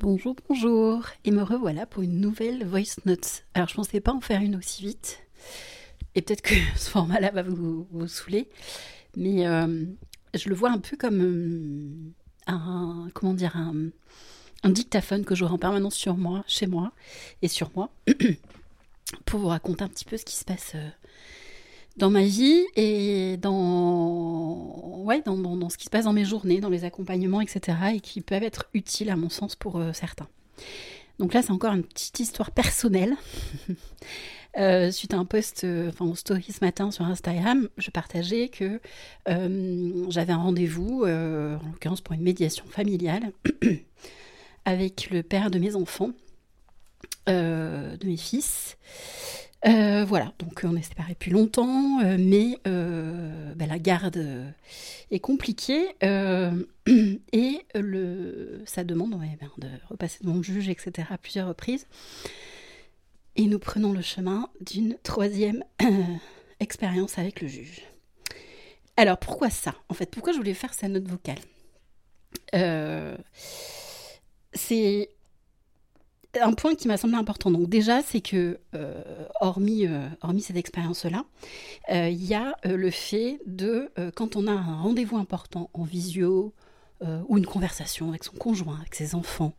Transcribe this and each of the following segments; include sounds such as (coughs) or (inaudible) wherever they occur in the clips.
Bonjour, bonjour, et me revoilà pour une nouvelle voice note. Alors je pensais pas en faire une aussi vite, et peut-être que (laughs) ce format-là va vous, saouler, mais euh, je le vois un peu comme euh, un, comment dire, un, un dictaphone que j'aurai en permanence sur moi, chez moi, et sur moi, (clears throat) pour vous raconter un petit peu ce qui se passe euh, dans ma vie et dans, ouais, dans, dans, ce qui se passe dans mes journées, dans les accompagnements, etc. et qui peuvent être utiles à mon sens pour euh, certains. Donc là, c'est encore une petite histoire personnelle. (laughs) Euh, suite à un post, euh, enfin, en story ce matin sur Instagram, je partageais que j'avais un rendez-vous, en l'occurrence pour une médiation familiale, (coughs) avec le père de mes enfants, de mes fils. Euh, voilà, donc on est séparés depuis longtemps, euh, mais euh, bah, la garde est compliquée (clears throat) et le, ça demande ben, de repasser devant le juge, etc. à plusieurs reprises. Et nous prenons le chemin d'une troisième expérience avec le juge. Alors pourquoi ça En fait, pourquoi je voulais faire cette note vocale? C'est un point qui m'a semblé important. Donc déjà, c'est que euh, hormis, euh, hormis cette expérience-là, euh, il y a le fait de quand on a un rendez-vous important en visio ou une conversation avec son conjoint, avec ses enfants,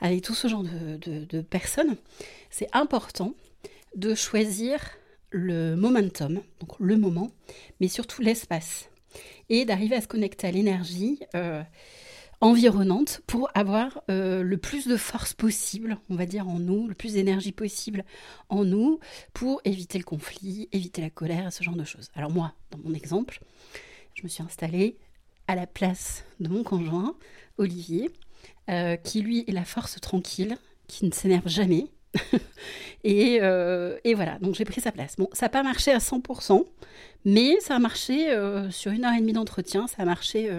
avec tout ce genre de, de personnes, c'est important de choisir le momentum, donc le moment, mais surtout l'espace, et d'arriver à se connecter à l'énergie environnante pour avoir euh, le plus de force possible, on va dire, en nous, le plus d'énergie possible en nous pour éviter le conflit, éviter la colère, ce genre de choses. Alors moi, dans mon exemple, je me suis installée à la place de mon conjoint, Olivier, euh, qui lui est la force tranquille, qui ne s'énerve jamais. (laughs) et, euh, et, voilà, donc j'ai pris sa place. Bon, ça n'a pas marché à 100%, mais ça a marché sur une heure et demie d'entretien, ça a marché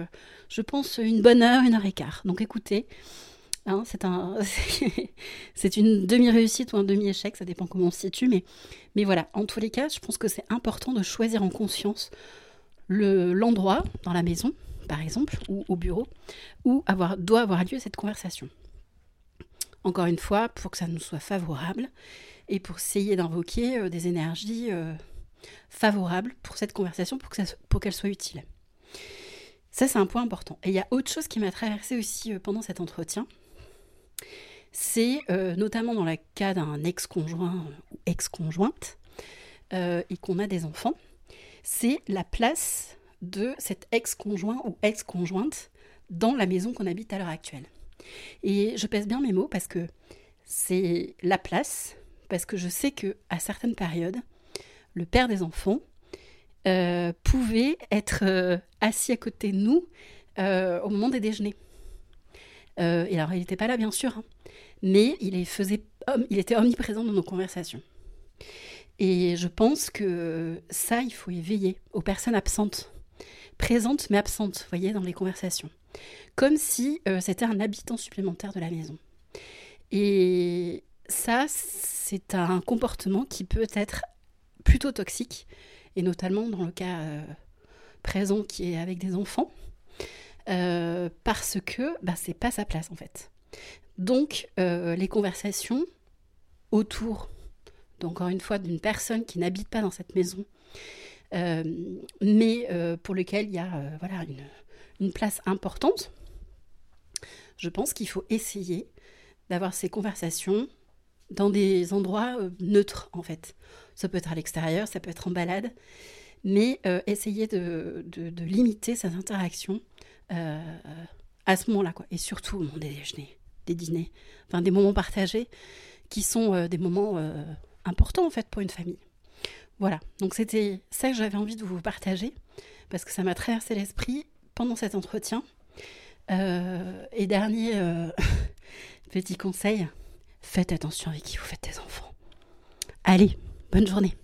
je pense, une bonne heure, une heure et quart. Donc écoutez, hein, c'est un, (laughs) c'est une demi-réussite ou un demi-échec, ça dépend comment on se situe, mais, voilà, en tous les cas, je pense que c'est important de choisir en conscience le, l'endroit dans la maison, par exemple, ou au bureau, où doit avoir lieu cette conversation. Encore une fois, pour que ça nous soit favorable et pour essayer d'invoquer euh, des énergies euh, favorables pour cette conversation, pour, qu'elle soit utile. Ça, c'est un point important. Et il y a autre chose qui m'a traversé aussi euh, pendant cet entretien. C'est notamment dans le cas d'un ex-conjoint ou ex-conjointe et qu'on a des enfants, c'est la place de cet ex-conjoint ou ex-conjointe dans la maison qu'on habite à l'heure actuelle. Et je pèse bien mes mots parce que c'est la place, parce que je sais que à certaines périodes, le père des enfants euh, pouvait être euh, assis à côté de nous euh, au moment des déjeuners. et alors, il n'était pas là, bien sûr, hein, mais il, il était omniprésent dans nos conversations. Et je pense que ça, il faut éveiller aux personnes absentes, présentes mais absentes, vous voyez, dans les conversations. Comme si c'était un habitant supplémentaire de la maison. Et ça, c'est un comportement qui peut être plutôt toxique et notamment dans le cas euh, présent qui est avec des enfants, euh, parce que bah, c'est pas sa place en fait. Donc euh, les conversations autour, encore une fois, d'une personne qui n'habite pas dans cette maison, mais pour lequel il y a voilà, une, une place importante, je pense qu'il faut essayer d'avoir ces conversations dans des endroits neutres en fait. Ça peut être à l'extérieur, ça peut être en balade, mais euh, essayer de, limiter ces interactions euh, à ce moment-là, quoi. Et surtout au moment des déjeuners, des dîners, enfin des moments partagés qui sont euh, des moments importants en fait pour une famille. Voilà, donc c'était ça que j'avais envie de vous partager parce que ça m'a traversé l'esprit pendant cet entretien. et dernier (laughs) petit conseil, faites attention avec qui vous faites des enfants. Allez, Bonne journée.